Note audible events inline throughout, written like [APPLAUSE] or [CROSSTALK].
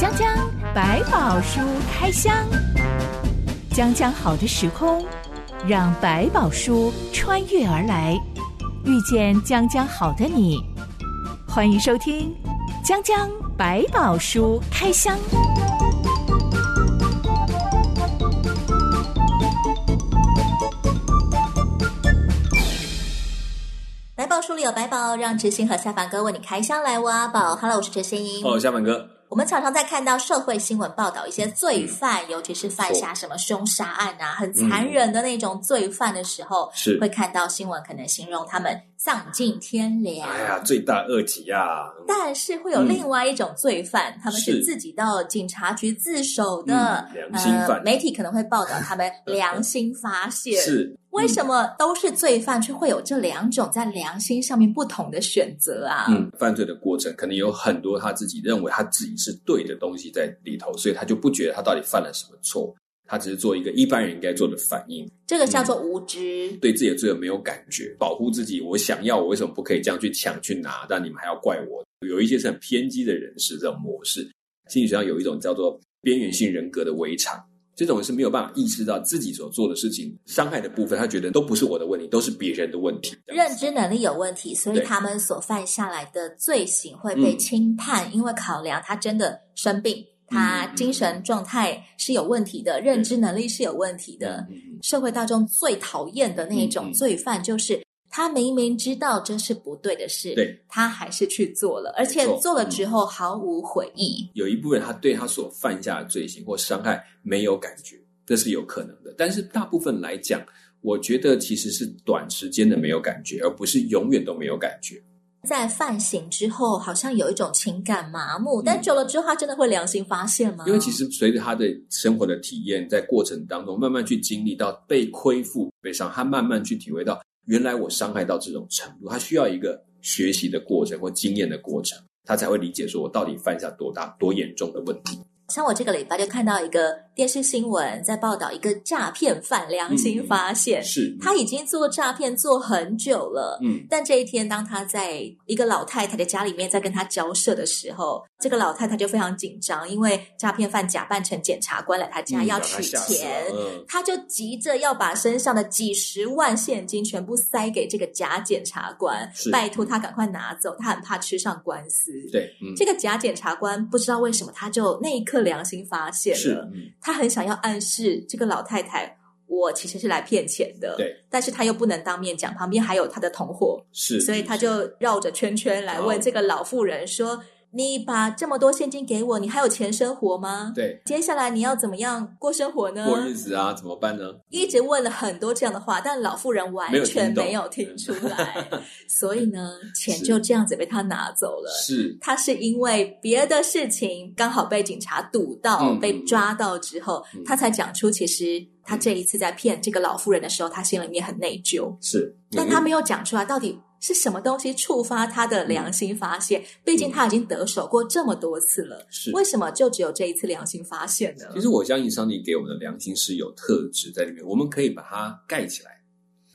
江江百宝书开箱，江江好的时空，让百宝书穿越而来，遇见江江好的你。欢迎收听江江百宝书开箱。百宝书里有百宝，让知心和下凡哥为你开箱来挖宝。Hello，我是知心。哦，下凡哥。我们常常在看到社会新闻报道一些罪犯，嗯、尤其是犯下什么凶杀案啊，很残忍的那种罪犯的时候，是、嗯、会看到新闻可能形容他们丧尽天良。哎呀，罪大恶极啊！但是会有另外一种罪犯，嗯、他们是自己到警察局自首的。嗯、良心犯、呃，媒体可能会报道他们良心发现。[LAUGHS] 是。为什么都是罪犯，却会有这两种在良心上面不同的选择啊？嗯，犯罪的过程可能有很多他自己认为他自己是对的东西在里头，所以他就不觉得他到底犯了什么错，他只是做一个一般人应该做的反应。这个叫做无知，嗯、对自己的罪恶没有感觉，保护自己。我想要，我为什么不可以这样去抢去拿？但你们还要怪我？有一些是很偏激的人士，这种模式，心理学上有一种叫做边缘性人格的围场。这种人是没有办法意识到自己所做的事情伤害的部分，他觉得都不是我的问题，都是别人的问题。认知能力有问题，所以他们所犯下来的罪行会被轻判，嗯、因为考量他真的生病，他精神状态是有问题的，嗯、认知能力是有问题的。嗯、社会大众最讨厌的那一种罪犯就是。他明明知道这是不对的事，对，他还是去做了，而且做了之后毫无悔意。有一部分他对他所犯下的罪行或伤害没有感觉，这是有可能的。但是大部分来讲，我觉得其实是短时间的没有感觉，而不是永远都没有感觉。在犯醒之后，好像有一种情感麻木，但久了之后，他真的会良心发现吗？因为其实随着他的生活的体验，在过程当中慢慢去经历到被亏负、被伤，他慢慢去体会到。原来我伤害到这种程度，他需要一个学习的过程或经验的过程，他才会理解说我到底犯下多大多严重的问题。像我这个礼拜就看到一个电视新闻，在报道一个诈骗犯良心发现，嗯、是他已经做诈骗做很久了，嗯，但这一天当他在一个老太太的家里面在跟他交涉的时候，这个老太太就非常紧张，因为诈骗犯假扮成检察官来他家要取钱，嗯、他就急着要把身上的几十万现金全部塞给这个假检察官，是拜托他赶快拿走，他很怕吃上官司。对，嗯、这个假检察官不知道为什么他就那一刻。良心发现了，是嗯、他很想要暗示这个老太太，我其实是来骗钱的，对，但是他又不能当面讲，旁边还有他的同伙，是，所以他就绕着圈圈来问这个老妇人说。你把这么多现金给我，你还有钱生活吗？对，接下来你要怎么样过生活呢？过日子啊，怎么办呢？一直问了很多这样的话，但老妇人完全没有听出来，[LAUGHS] 所以呢，钱就这样子被他拿走了。是，他是因为别的事情刚好被警察堵到，嗯、被抓到之后，嗯、他才讲出其实他这一次在骗这个老妇人的时候，他心里面很内疚。是，但他没有讲出来到底。是什么东西触发他的良心发现？嗯、毕竟他已经得手过这么多次了，是为什么就只有这一次良心发现呢？其实我相信上帝给我们的良心是有特质在里面，我们可以把它盖起来。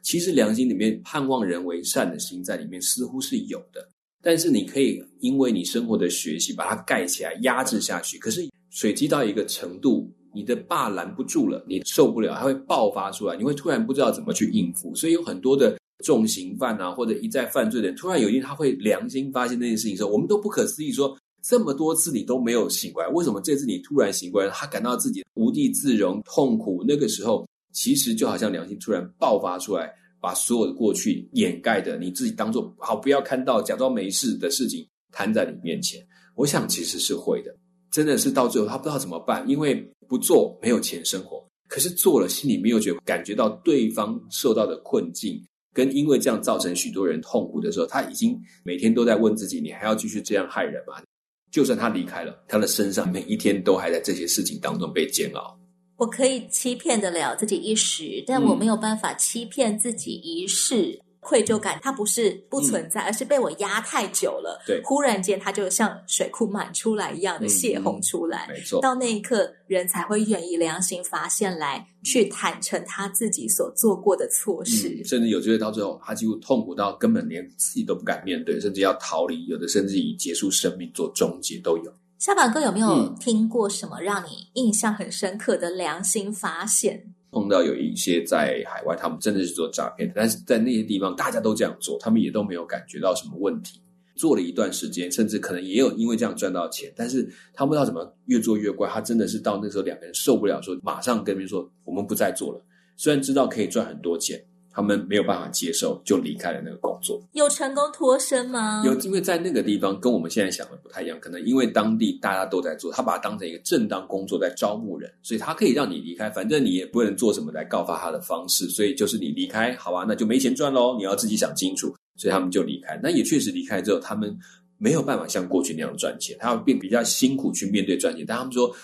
其实良心里面盼望人为善的心在里面似乎是有的，但是你可以因为你生活的学习把它盖起来、压制下去。可是水积到一个程度，你的坝拦不住了，你受不了，它会爆发出来，你会突然不知道怎么去应付。所以有很多的。重刑犯啊，或者一再犯罪的人，突然有一天他会良心发现那件事情的时候，我们都不可思议说，说这么多次你都没有醒过来，为什么这次你突然醒过来？他感到自己无地自容、痛苦。那个时候，其实就好像良心突然爆发出来，把所有的过去掩盖的，你自己当做好不要看到，假装没事的事情摊在你面前。我想其实是会的，真的是到最后他不知道怎么办，因为不做没有钱生活，可是做了心里没有觉感觉到对方受到的困境。跟因为这样造成许多人痛苦的时候，他已经每天都在问自己：你还要继续这样害人吗？就算他离开了，他的身上每一天都还在这些事情当中被煎熬。我可以欺骗得了自己一时，但我没有办法欺骗自己一世。愧疚感，它不是不存在，嗯、而是被我压太久了。对，忽然间它就像水库满出来一样的泄洪出来。嗯嗯、没错，到那一刻，人才会愿意良心发现来，去坦诚他自己所做过的错事。嗯、甚至有机会到最后，他几乎痛苦到根本连自己都不敢面对，甚至要逃离。有的甚至以结束生命做终结都有。小宝哥有没有听过什么让你印象很深刻的良心发现？碰到有一些在海外，他们真的是做诈骗，但是在那些地方大家都这样做，他们也都没有感觉到什么问题。做了一段时间，甚至可能也有因为这样赚到钱，但是他不知道怎么越做越怪。他真的是到那时候两个人受不了，说马上跟别人说我们不再做了。虽然知道可以赚很多钱。他们没有办法接受，就离开了那个工作。有成功脱身吗？有，因为在那个地方跟我们现在想的不太一样。可能因为当地大家都在做，他把它当成一个正当工作在招募人，所以他可以让你离开。反正你也不能做什么来告发他的方式，所以就是你离开，好吧，那就没钱赚喽。你要自己想清楚。所以他们就离开。那也确实离开之后，他们没有办法像过去那样赚钱，他要变比较辛苦去面对赚钱。但他们说。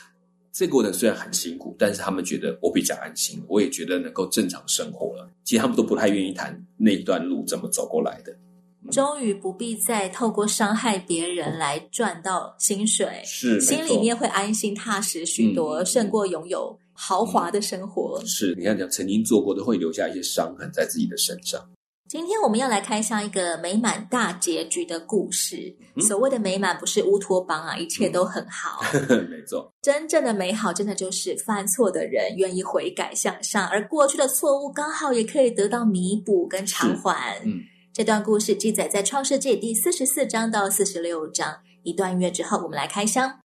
这个过程虽然很辛苦，但是他们觉得我比较安心，我也觉得能够正常生活了。其实他们都不太愿意谈那一段路怎么走过来的。终于不必再透过伤害别人来赚到薪水，是心里面会安心踏实许多，胜过拥有豪华的生活。嗯、是你看，讲曾经做过都会留下一些伤痕在自己的身上。今天我们要来开箱一个美满大结局的故事。嗯、所谓的美满，不是乌托邦啊，一切都很好。嗯、没错，真正的美好，真的就是犯错的人愿意悔改向上，而过去的错误刚好也可以得到弥补跟偿还。嗯，这段故事记载在创世纪第四十四章到四十六章。一段音乐之后，我们来开箱。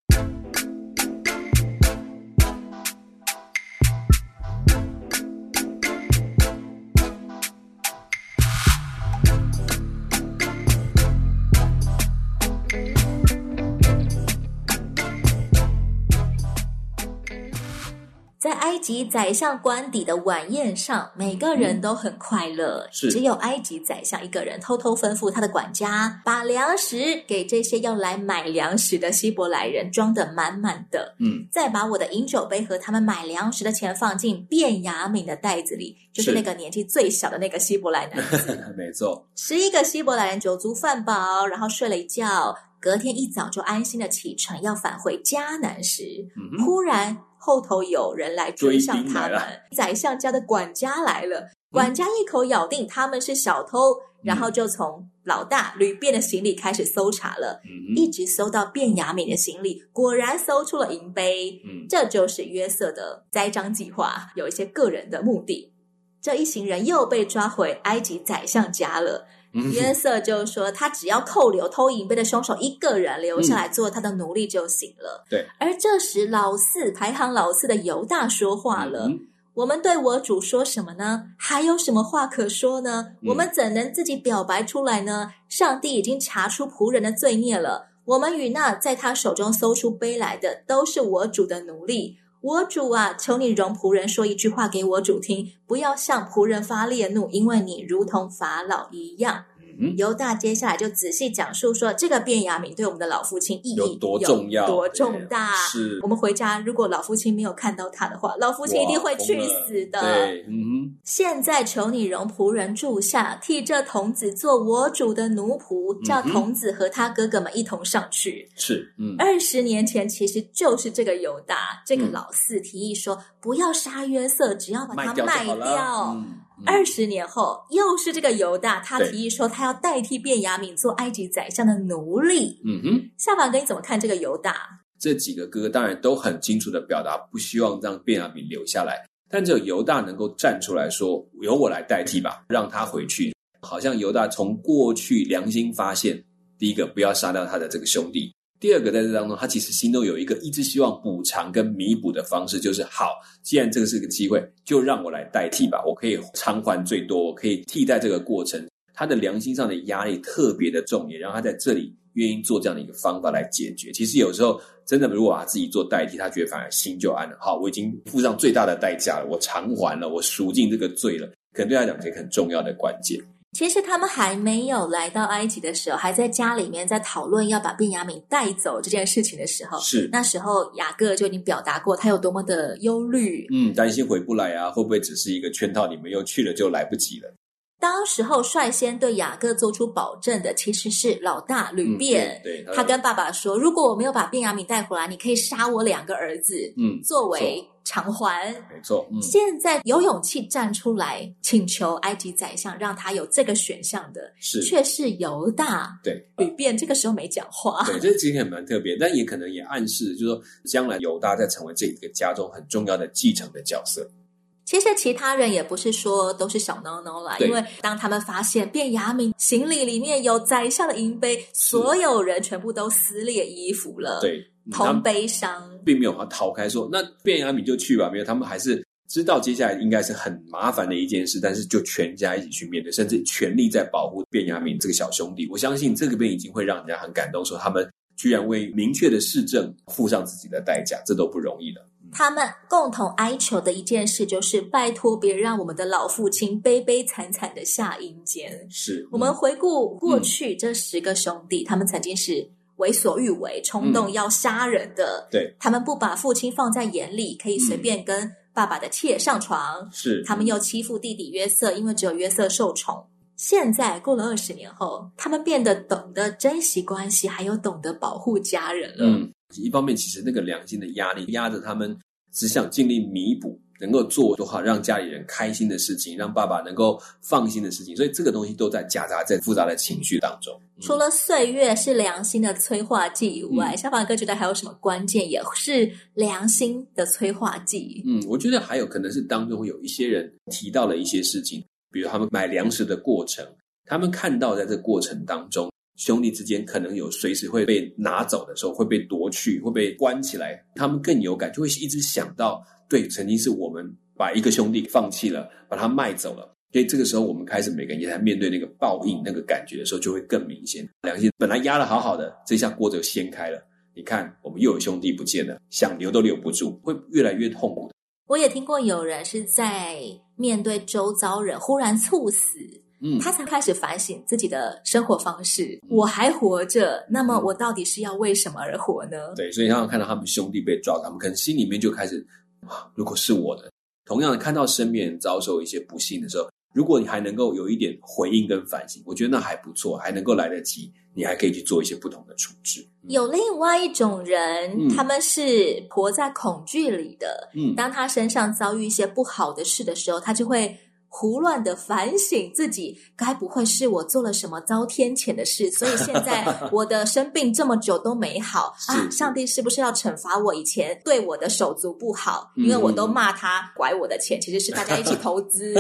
及宰相官邸的晚宴上，每个人都很快乐，嗯、只有埃及宰相一个人偷偷吩咐他的管家，把粮食给这些要来买粮食的希伯来人装得满满的。嗯，再把我的饮酒杯和他们买粮食的钱放进便雅悯的袋子里，就是那个年纪最小的那个希伯来男子。[LAUGHS] 没错，十一个希伯来人酒足饭饱，然后睡了一觉，隔天一早就安心的启程要返回迦南时，嗯、忽然。后头有人来追上他们，宰相家的管家来了。管家一口咬定他们是小偷，嗯、然后就从老大吕便的行李开始搜查了，嗯、一直搜到卞雅敏的行李，果然搜出了银杯。嗯、这就是约瑟的栽赃计划，有一些个人的目的。这一行人又被抓回埃及宰相家了。约瑟就说：“他只要扣留偷银杯的凶手一个人，留下来做他的奴隶就行了。嗯”对。而这时，老四排行老四的犹大说话了：“嗯、我们对我主说什么呢？还有什么话可说呢？嗯、我们怎能自己表白出来呢？上帝已经查出仆人的罪孽了。我们与那在他手中搜出杯来的，都是我主的奴隶。”我主啊，求你容仆人说一句话给我主听，不要向仆人发烈怒，因为你如同法老一样。犹大接下来就仔细讲述说，这个便雅悯对我们的老父亲意义有多重要、多重大。是我们回家，如果老父亲没有看到他的话，老父亲一定会去死的。对，嗯。现在求你容仆人住下，替这童子做我主的奴仆，叫童子和他哥哥们一同上去。是，嗯。二十年前，其实就是这个犹大，这个老四提议说，不要杀约瑟，只要把他卖掉。卖掉二十年后，又是这个犹大，他提议说他要代替卞雅敏做埃及宰相的奴隶。嗯哼，夏凡哥，你怎么看这个犹大？这几个哥哥当然都很清楚的表达不希望让卞雅敏留下来，但只有犹大能够站出来说由我来代替吧，让他回去。好像犹大从过去良心发现，第一个不要杀掉他的这个兄弟。第二个，在这当中，他其实心中有一个一直希望补偿跟弥补的方式，就是好，既然这个是个机会，就让我来代替吧，我可以偿还最多，我可以替代这个过程。他的良心上的压力特别的重，也让他在这里愿意做这样的一个方法来解决。其实有时候真的，如果把他自己做代替，他觉得反而心就安了。好，我已经付上最大的代价了，我偿还了，我赎尽这个罪了，可能对他讲是一个很重要的关键。其实他们还没有来到埃及的时候，还在家里面在讨论要把便雅敏带走这件事情的时候，是那时候雅各就已经表达过他有多么的忧虑，嗯，担心回不来啊，会不会只是一个圈套？你们又去了就来不及了。当时候率先对雅各做出保证的，其实是老大吕便。嗯、对，他跟爸爸说：“如果我没有把便雅敏带回来，你可以杀我两个儿子，嗯，作为偿还。”没错。嗯、现在有勇气站出来请求埃及宰相让他有这个选项的，是却是犹大。对，吕便这个时候没讲话。对，这今天蛮特别，但也可能也暗示，就是说将来犹大在成为这一个家中很重要的继承的角色。其实其他人也不是说都是小孬孬啦，因为当他们发现卞雅敏行李里面有宰相的银杯，所有人全部都撕裂衣服了，对，同悲伤，并没有逃开说，说那卞雅敏就去吧，没有，他们还是知道接下来应该是很麻烦的一件事，但是就全家一起去面对，甚至全力在保护卞雅敏这个小兄弟。我相信这个边已经会让人家很感动，说他们居然为明确的市政付上自己的代价，这都不容易的。他们共同哀求的一件事，就是拜托别让我们的老父亲悲悲惨惨的下阴间。是，嗯、我们回顾过去这十个兄弟，嗯、他们曾经是为所欲为、冲动要杀人的。嗯、对，他们不把父亲放在眼里，可以随便跟爸爸的妾上床。是，他们又欺负弟弟约瑟，因为只有约瑟受宠。现在过了二十年后，他们变得懂得珍惜关系，还有懂得保护家人了。嗯。一方面，其实那个良心的压力压着他们，只想尽力弥补，能够做多好让家里人开心的事情，让爸爸能够放心的事情。所以这个东西都在夹杂在复杂的情绪当中。嗯、除了岁月是良心的催化剂以外，嗯、小宝哥觉得还有什么关键也是良心的催化剂？嗯，我觉得还有可能是当中有一些人提到了一些事情，比如他们买粮食的过程，他们看到在这个过程当中。兄弟之间可能有随时会被拿走的时候，会被夺去，会被关起来。他们更有感，就会一直想到，对，曾经是我们把一个兄弟放弃了，把他卖走了。所以这个时候，我们开始每个人也在面对那个报应那个感觉的时候，就会更明显。良心本来压得好好的，这下锅就掀开了。你看，我们又有兄弟不见了，想留都留不住，会越来越痛苦。我也听过有人是在面对周遭人忽然猝死。嗯，他才开始反省自己的生活方式。嗯、我还活着，那么我到底是要为什么而活呢？对，所以当看到他们兄弟被抓，他们可能心里面就开始，如果是我的，同样的看到身边人遭受一些不幸的时候，如果你还能够有一点回应跟反省，我觉得那还不错，还能够来得及，你还可以去做一些不同的处置。嗯、有另外一种人，嗯、他们是活在恐惧里的。嗯，当他身上遭遇一些不好的事的时候，他就会。胡乱的反省自己，该不会是我做了什么遭天谴的事？所以现在 [LAUGHS] 我的生病这么久都没好啊！上帝是不是要惩罚我以前对我的手足不好？因为我都骂他拐我的钱，其实是大家一起投资。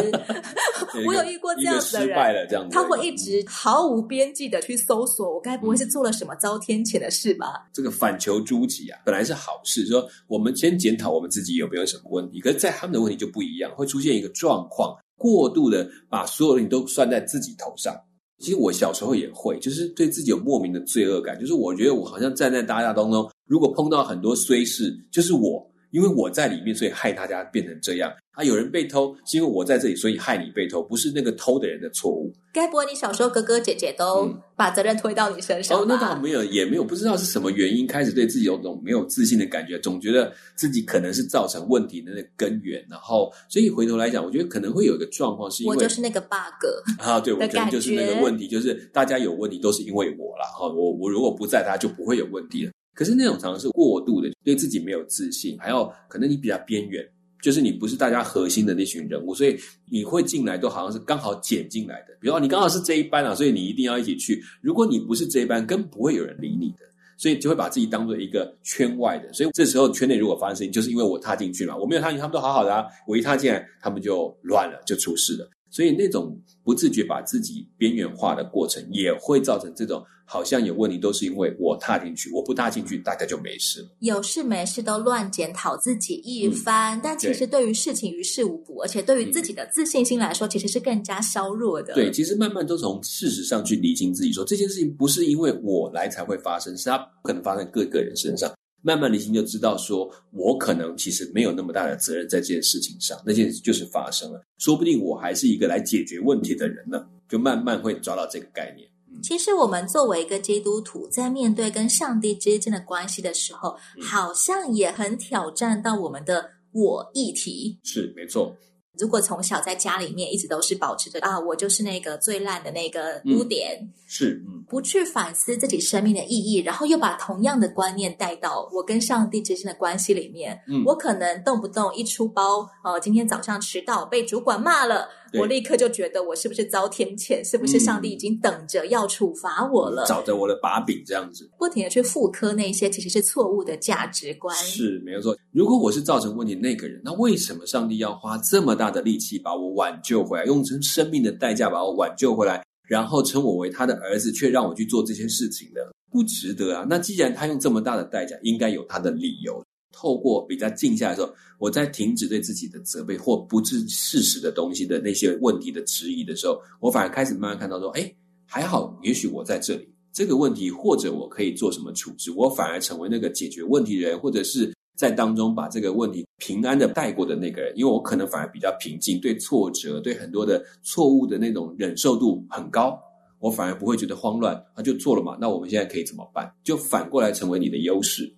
[LAUGHS] 我有遇过这样子的人，他会一直毫无边际的去搜索，我该不会是做了什么遭天谴的事吧？这个反求诸己啊，本来是好事，说我们先检讨我们自己有没有什么问题，可是在他们的问题就不一样，会出现一个状况。过度的把所有的你都算在自己头上，其实我小时候也会，就是对自己有莫名的罪恶感，就是我觉得我好像站在大家当中，如果碰到很多衰事，就是我，因为我在里面，所以害大家变成这样。啊，有人被偷，是因为我在这里，所以害你被偷，不是那个偷的人的错误。该不会你小时候哥哥姐姐都把责任推到你身上？嗯、哦，那倒没有，也没有，不知道是什么原因开始对自己有种没有自信的感觉，总觉得自己可能是造成问题的那个根源。然后，所以回头来讲，我觉得可能会有一个状况，是因为我就是那个 bug 啊，对，我觉得就是那个问题，就是大家有问题都是因为我啦。哈，我我如果不在，大家就不会有问题了。可是那种常常是过度的，对自己没有自信，还有可能你比较边缘。就是你不是大家核心的那群人物，所以你会进来都好像是刚好捡进来的。比如说你刚好是这一班啊，所以你一定要一起去。如果你不是这一班，根本不会有人理你的，所以就会把自己当做一个圈外的。所以这时候圈内如果发生事情，就是因为我踏进去了，我没有踏进去，他们都好好的啊，我一踏进来，他们就乱了，就出事了。所以那种不自觉把自己边缘化的过程，也会造成这种好像有问题都是因为我踏进去，我不踏进去，大家就没事了。有事没事都乱检讨自己一番，嗯、但其实对于事情于事无补，而且对于自己的自信心来说，其实是更加削弱的。对，其实慢慢都从事实上去厘清自己说，说这件事情不是因为我来才会发生，是它不可能发生在各个人身上。慢慢理性就知道说，我可能其实没有那么大的责任在这件事情上，那件事就是发生了，说不定我还是一个来解决问题的人呢，就慢慢会抓到这个概念。嗯、其实我们作为一个基督徒，在面对跟上帝之间的关系的时候，嗯、好像也很挑战到我们的我议题。是没错，如果从小在家里面一直都是保持着啊，我就是那个最烂的那个污点，嗯、是，嗯，不去反思自己生命的意义，然后又把同样的观念带到我跟上帝之间的关系里面，嗯，我可能动不动一出包，哦、呃，今天早上迟到被主管骂了。我立刻就觉得我是不是遭天谴？是不是上帝已经等着要处罚我了？找着我的把柄，这样子，不停的去复刻那些其实是错误的价值观。是，没有错。如果我是造成问题那个人，那为什么上帝要花这么大的力气把我挽救回来，用成生命的代价把我挽救回来，然后称我为他的儿子，却让我去做这些事情的？不值得啊！那既然他用这么大的代价，应该有他的理由。透过比较静下来的时候，我在停止对自己的责备或不是事实的东西的那些问题的质疑的时候，我反而开始慢慢看到说，哎，还好，也许我在这里这个问题，或者我可以做什么处置，我反而成为那个解决问题的人，或者是在当中把这个问题平安的带过的那个人，因为我可能反而比较平静，对挫折、对很多的错误的那种忍受度很高，我反而不会觉得慌乱，那就做了嘛，那我们现在可以怎么办？就反过来成为你的优势。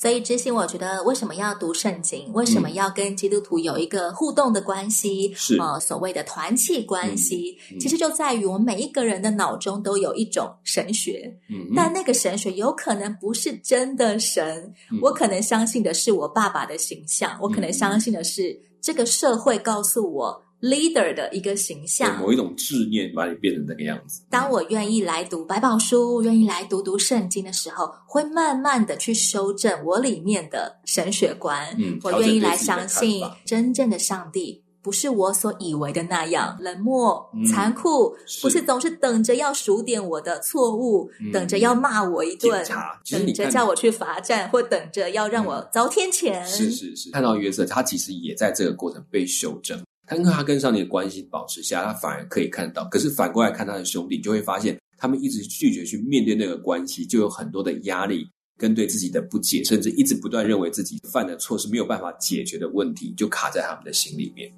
所以，知心，我觉得为什么要读圣经？为什么要跟基督徒有一个互动的关系？是呃，所谓的团契关系，嗯嗯、其实就在于我们每一个人的脑中都有一种神学，嗯，但那个神学有可能不是真的神。嗯、我可能相信的是我爸爸的形象，嗯、我可能相信的是这个社会告诉我。Leader 的一个形象，某一种执念把你变成那个样子。当我愿意来读百宝书，愿意来读读圣经的时候，会慢慢的去修正我里面的神学观。嗯，我愿意来相信真正的上帝不是我所以为的那样冷漠、嗯、残酷，不是总是等着要数点我的错误，嗯、等着要骂我一顿，等着叫我去罚站，或等着要让我遭天谴。是是是，看到约瑟，他其实也在这个过程被修正。他跟他跟上帝的关系保持下，他反而可以看到。可是反过来看他的兄弟，就会发现他们一直拒绝去面对那个关系，就有很多的压力跟对自己的不解，甚至一直不断认为自己犯的错是没有办法解决的问题，就卡在他们的心里面。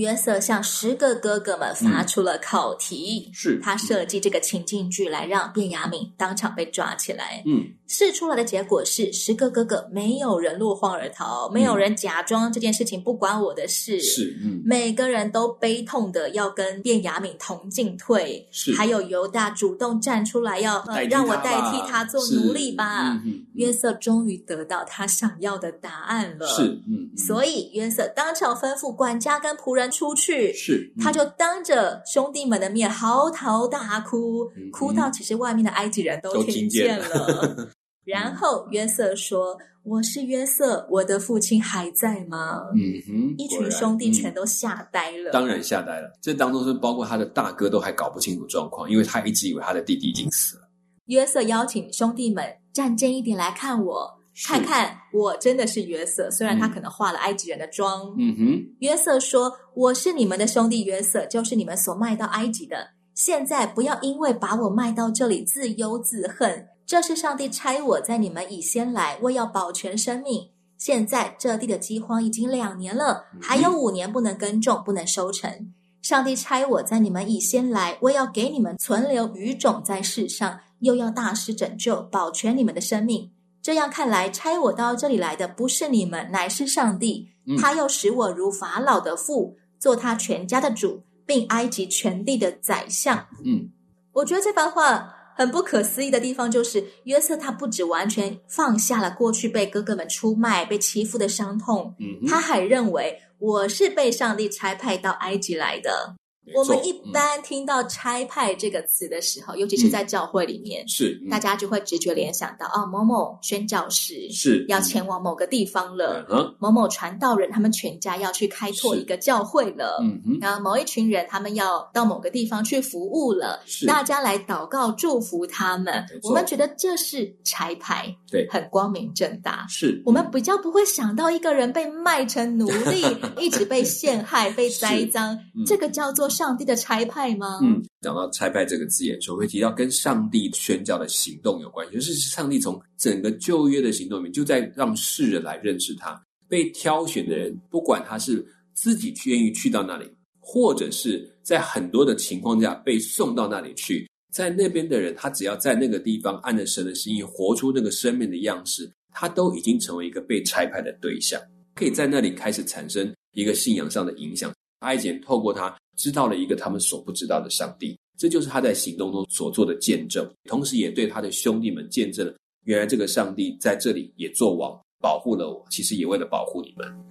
约瑟向十个哥哥们发出了考题，嗯、是他设计这个情境剧来让卞雅敏当场被抓起来。嗯，试出来的结果是十个哥哥没有人落荒而逃，嗯、没有人假装这件事情不关我的事。是，嗯，每个人都悲痛的要跟卞雅敏同进退。是，还有犹大主动站出来要呃让我代替他做奴隶吧。嗯嗯、约瑟终于得到他想要的答案了。是，嗯，所以约瑟当场吩咐管家跟仆人。出去是，他就当着兄弟们的面嚎啕大哭，嗯、哭到其实外面的埃及人都听见了。了 [LAUGHS] 然后约瑟说：“我是约瑟，我的父亲还在吗？”嗯哼，一群兄弟全都吓呆了。嗯、当然吓呆了。这当中是包括他的大哥都还搞不清楚状况，因为他一直以为他的弟弟已经死了。约瑟邀请兄弟们站正一点来看我。看看我真的是约瑟，虽然他可能化了埃及人的妆。嗯哼，约瑟说：“我是你们的兄弟约瑟，就是你们所卖到埃及的。现在不要因为把我卖到这里自忧自恨。这是上帝差我在你们以先来，为要保全生命。现在这地的饥荒已经两年了，还有五年不能耕种，不能收成。上帝差我在你们以先来，为要给你们存留余种在世上，又要大施拯救，保全你们的生命。”这样看来，差我到这里来的不是你们，乃是上帝。他又使我如法老的父，做他全家的主，并埃及全地的宰相。嗯，我觉得这番话很不可思议的地方，就是约瑟他不止完全放下了过去被哥哥们出卖、被欺负的伤痛，嗯，他还认为我是被上帝差派到埃及来的。我们一般听到“差派”这个词的时候，嗯、尤其是在教会里面，是、嗯、大家就会直觉联想到哦，某某宣教士是要前往某个地方了，嗯、某某传道人他们全家要去开拓一个教会了，嗯哼，然后某一群人他们要到某个地方去服务了，是。大家来祷告祝福他们。我们觉得这是差派，对，很光明正大。是我们比较不会想到一个人被卖成奴隶，[LAUGHS] 一直被陷害、被栽赃，嗯、这个叫做。上帝的差派吗？嗯，讲到差派这个字眼，就会提到跟上帝宣教的行动有关系，就是上帝从整个旧约的行动里面，就在让世人来认识他。被挑选的人，不管他是自己愿意去到那里，或者是在很多的情况下被送到那里去，在那边的人，他只要在那个地方按着神的心意活出那个生命的样式，他都已经成为一个被差派的对象，可以在那里开始产生一个信仰上的影响。埃及人透过他知道了一个他们所不知道的上帝，这就是他在行动中所做的见证，同时也对他的兄弟们见证了，原来这个上帝在这里也做王，保护了我，其实也为了保护你们。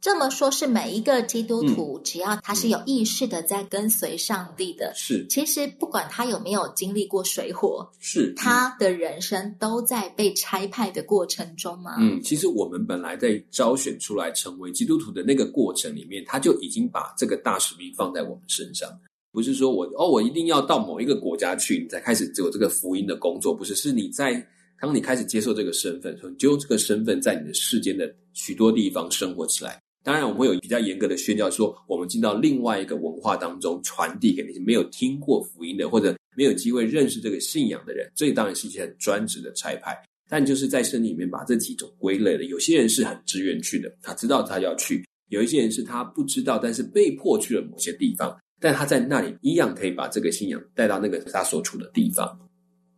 这么说，是每一个基督徒，嗯、只要他是有意识的在跟随上帝的，是。其实不管他有没有经历过水火，是他的人生都在被差派的过程中吗？嗯，其实我们本来在招选出来成为基督徒的那个过程里面，他就已经把这个大使命放在我们身上，不是说我哦，我一定要到某一个国家去，你才开始只有这个福音的工作，不是，是你在当你开始接受这个身份，你就用这个身份在你的世间的许多地方生活起来。当然，我们会有比较严格的宣教，说我们进到另外一个文化当中，传递给那些没有听过福音的，或者没有机会认识这个信仰的人。这当然是一些很专职的差派，但就是在圣经里面把这几种归类了。有些人是很自愿去的，他知道他要去；有一些人是他不知道，但是被迫去了某些地方，但他在那里一样可以把这个信仰带到那个他所处的地方。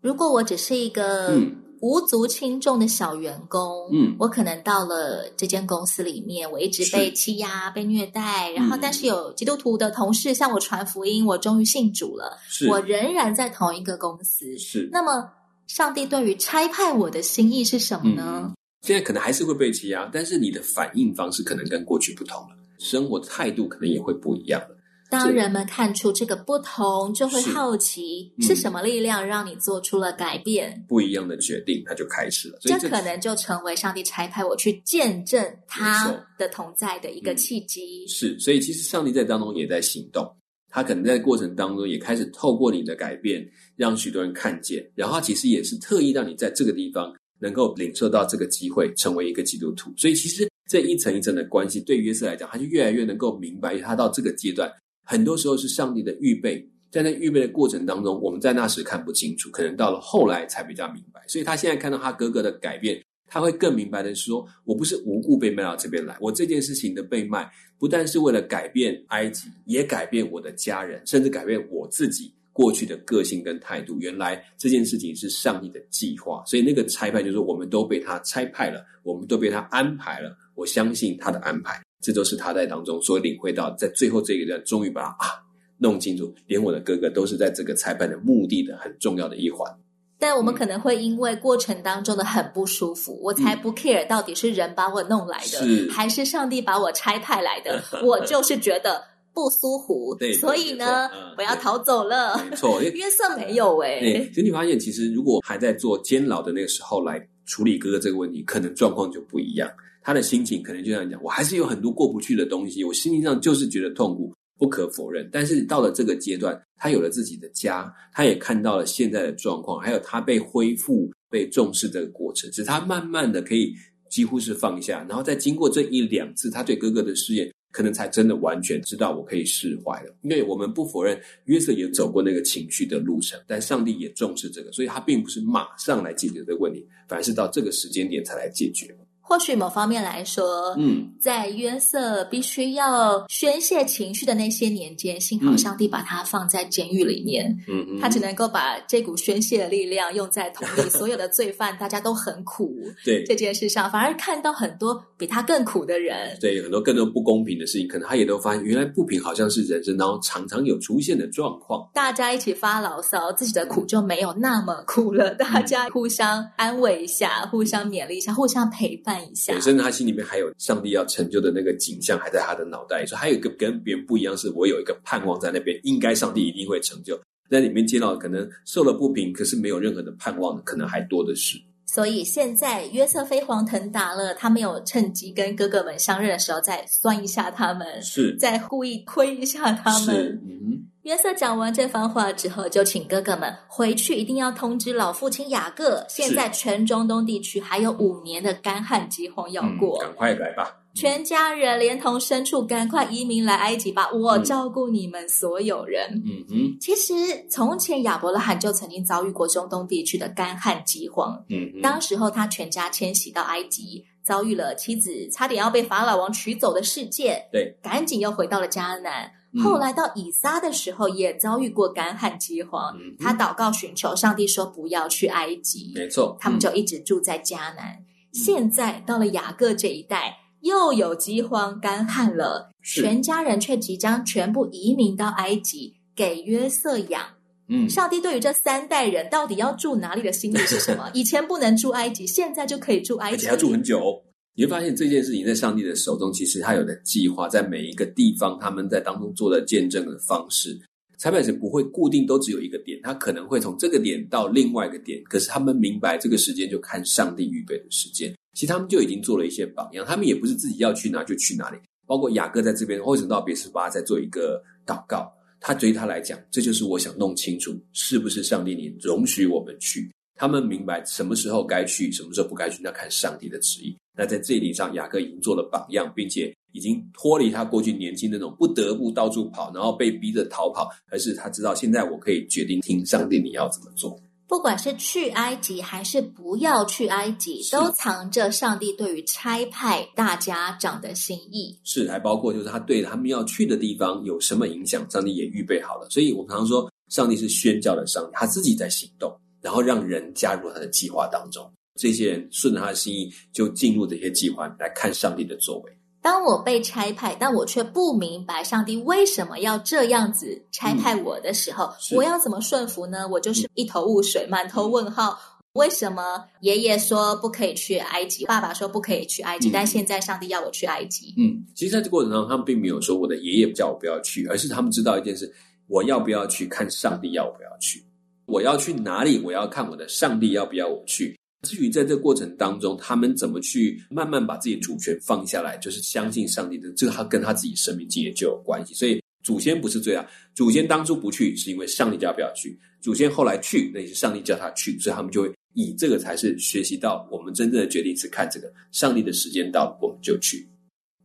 如果我只是一个，嗯。无足轻重的小员工，嗯，我可能到了这间公司里面，我一直被欺压、被虐待，然后但是有基督徒的同事向我传福音，我终于信主了，是我仍然在同一个公司，是。那么，上帝对于差派我的心意是什么呢？嗯，现在可能还是会被欺压，但是你的反应方式可能跟过去不同了，生活态度可能也会不一样了。当人们看出这个不同，就会好奇是，是什么力量让你做出了改变？不一样的决定，他就开始了。这可能就成为上帝差派我去见证他的同在的一个契机。嗯，是，所以其实上帝在当中也在行动，他可能在过程当中也开始透过你的改变，让许多人看见。然后他其实也是特意让你在这个地方能够领受到这个机会，成为一个基督徒。所以其实这一层一层的关系，对约瑟来讲，他就越来越能够明白，他到这个阶段。很多时候是上帝的预备，在那预备的过程当中，我们在那时看不清楚，可能到了后来才比较明白。所以他现在看到他哥哥的改变，他会更明白的是说：我不是无故被卖到这边来，我这件事情的被卖，不但是为了改变埃及，也改变我的家人，甚至改变我自己过去的个性跟态度。原来这件事情是上帝的计划，所以那个差派就是我们都被他差派了，我们都被他安排了。我相信他的安排。这都是他在当中所领会到，在最后这一段，终于把他啊弄清楚，连我的哥哥都是在这个差派的目的的很重要的一环。但我们可能会因为过程当中的很不舒服，嗯、我才不 care 到底是人把我弄来的，是还是上帝把我拆派来的。[LAUGHS] 我就是觉得不舒服，对，所以呢，嗯、我要逃走了。没错，约瑟没有 [LAUGHS] 哎、欸。所以你发现，其实如果还在做监牢的那个时候来处理哥哥这个问题，可能状况就不一样。他的心情可能就这样讲，我还是有很多过不去的东西，我心灵上就是觉得痛苦，不可否认。但是到了这个阶段，他有了自己的家，他也看到了现在的状况，还有他被恢复、被重视这个过程，使他慢慢的可以几乎是放下。然后再经过这一两次他对哥哥的试验，可能才真的完全知道我可以释怀了。因为我们不否认约瑟也走过那个情绪的路程，但上帝也重视这个，所以他并不是马上来解决这个问题，反而是到这个时间点才来解决。或许某方面来说，嗯，在约瑟必须要宣泄情绪的那些年间，幸好上帝把他放在监狱里面，嗯嗯，他只能够把这股宣泄的力量用在同里所有的罪犯，大家都很苦，[LAUGHS] 对。这件事上，反而看到很多比他更苦的人，对很多更多不公平的事情，可能他也都发现，原来不平好像是人生当中常常有出现的状况。大家一起发牢骚，自己的苦就没有那么苦了，大家互相安慰一下，互相勉励一下，互相陪伴。本身他心里面还有上帝要成就的那个景象，还在他的脑袋里。说还有一个跟别人不一样，是我有一个盼望在那边，应该上帝一定会成就。在里面见到可能受了不平，可是没有任何的盼望的，可能还多的是。所以现在约瑟飞黄腾达了，他没有趁机跟哥哥们相认的时候再酸一下他们，是再故意亏一下他们。是嗯。约瑟讲完这番话之后，就请哥哥们回去，一定要通知老父亲雅各。现在全中东地区还有五年的干旱饥荒要过，嗯，赶快来吧！全家人连同牲畜，赶快移民来埃及吧！我照顾你们所有人。嗯哼，其实从前亚伯拉罕就曾经遭遇过中东地区的干旱饥荒。嗯，当时候他全家迁徙到埃及，遭遇了妻子差点要被法老王娶走的事件。对，赶紧又回到了迦南。后来到以撒的时候，也遭遇过干旱饥荒。嗯、他祷告寻求上帝，说不要去埃及。没错，他们就一直住在迦南。嗯、现在到了雅各这一代，又有饥荒、干旱了，全家人却即将全部移民到埃及，给约瑟养。嗯，上帝对于这三代人到底要住哪里的心意是什么？[LAUGHS] 以前不能住埃及，现在就可以住埃及，而且要住很久。你会发现这件事情在上帝的手中，其实他有的计划，在每一个地方，他们在当中做的见证的方式，差派神不会固定都只有一个点，他可能会从这个点到另外一个点。可是他们明白这个时间就看上帝预备的时间，其实他们就已经做了一些榜样，他们也不是自己要去哪就去哪里。包括雅各在这边，或者到别是巴在做一个祷告，他对于他来讲，这就是我想弄清楚，是不是上帝你容许我们去。他们明白什么时候该去，什么时候不该去，那看上帝的旨意。那在这一点上，雅各已经做了榜样，并且已经脱离他过去年轻那种不得不到处跑，然后被逼着逃跑，而是他知道现在我可以决定听上帝，你要怎么做。不管是去埃及还是不要去埃及，都藏着上帝对于差派大家长的心意。是，还包括就是他对他们要去的地方有什么影响，上帝也预备好了。所以我们常常说，上帝是宣教的上帝，他自己在行动。然后让人加入他的计划当中，这些人顺着他的心意就进入这些计划来看上帝的作为。当我被差派，但我却不明白上帝为什么要这样子差派我的时候，嗯、我要怎么顺服呢？我就是一头雾水，满头问号。嗯、为什么爷爷说不可以去埃及，爸爸说不可以去埃及，嗯、但现在上帝要我去埃及？嗯，其实在这过程当中，他们并没有说我的爷爷叫我不要去，而是他们知道一件事：我要不要去，看上帝要我不要去。我要去哪里？我要看我的上帝要不要我去。至于在这个过程当中，他们怎么去慢慢把自己主权放下来，就是相信上帝的，这个他跟他自己生命经验就有关系。所以祖先不是罪啊，祖先当初不去是因为上帝叫不要去，祖先后来去那也是上帝叫他去，所以他们就会以这个才是学习到我们真正的决定是看这个上帝的时间到了，我们就去，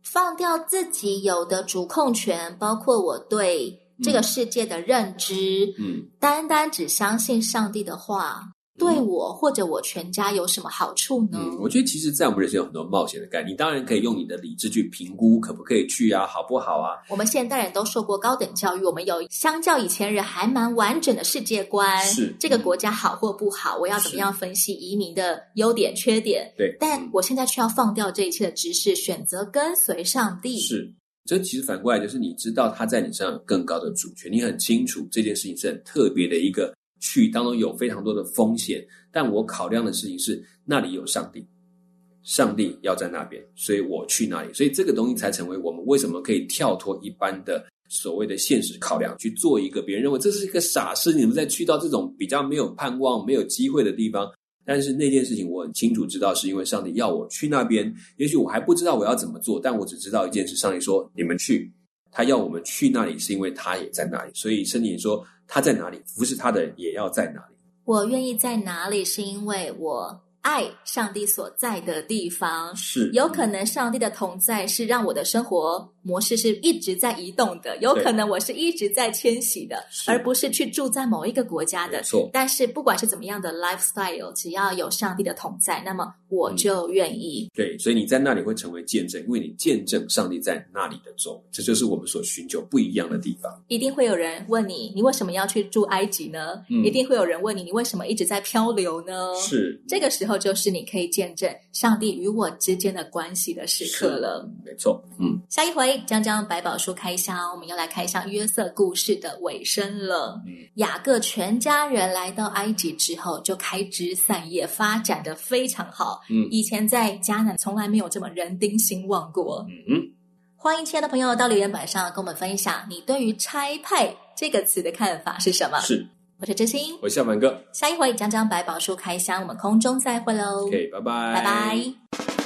放掉自己有的主控权，包括我对。这个世界的认知，嗯，单单只相信上帝的话，对我或者我全家有什么好处呢？嗯，我觉得其实，在我们人生有很多冒险的概念，你当然可以用你的理智去评估可不可以去啊，好不好啊？我们现代人都受过高等教育，我们有相较以前人还蛮完整的世界观。是这个国家好或不好，我要怎么样分析移民的优点缺点？对，但我现在却要放掉这一切的知识，选择跟随上帝。是。这其实反过来就是，你知道他在你身上有更高的主权，你很清楚这件事情是很特别的一个去当中有非常多的风险，但我考量的事情是那里有上帝，上帝要在那边，所以我去那里，所以这个东西才成为我们为什么可以跳脱一般的所谓的现实考量，去做一个别人认为这是一个傻事，你们再去到这种比较没有盼望、没有机会的地方。但是那件事情我很清楚知道，是因为上帝要我去那边。也许我还不知道我要怎么做，但我只知道一件事：上帝说你们去，他要我们去那里，是因为他也在那里。所以圣经说他在哪里，服侍他的人也要在哪里。我愿意在哪里，是因为我。爱上帝所在的地方，是有可能上帝的同在是让我的生活模式是一直在移动的，有可能我是一直在迁徙的，而不是去住在某一个国家的。错，但是不管是怎么样的 lifestyle，只要有上帝的同在，那么我就愿意。嗯，对，所以你在那里会成为见证，因为你见证上帝在那里的作为，这就是我们所寻求不一样的地方。一定会有人问你，你为什么要去住埃及呢？嗯，一定会有人问你，你为什么一直在漂流呢？是这个时候。就是你可以见证上帝与我之间的关系的时刻了。没错，嗯，下一回将将百宝书开箱，我们要来开箱约瑟故事的尾声了。嗯，雅各全家人来到埃及之后，就开枝散叶，发展的非常好。嗯，以前在迦南从来没有这么人丁兴旺过。嗯嗯，欢迎亲爱的朋友到留言板上跟我们分享你对于“拆派”这个词的看法是什么？是。我是真心，我是小满哥。下一回将将百宝书开箱，我们空中再会喽。OK，拜拜，拜拜。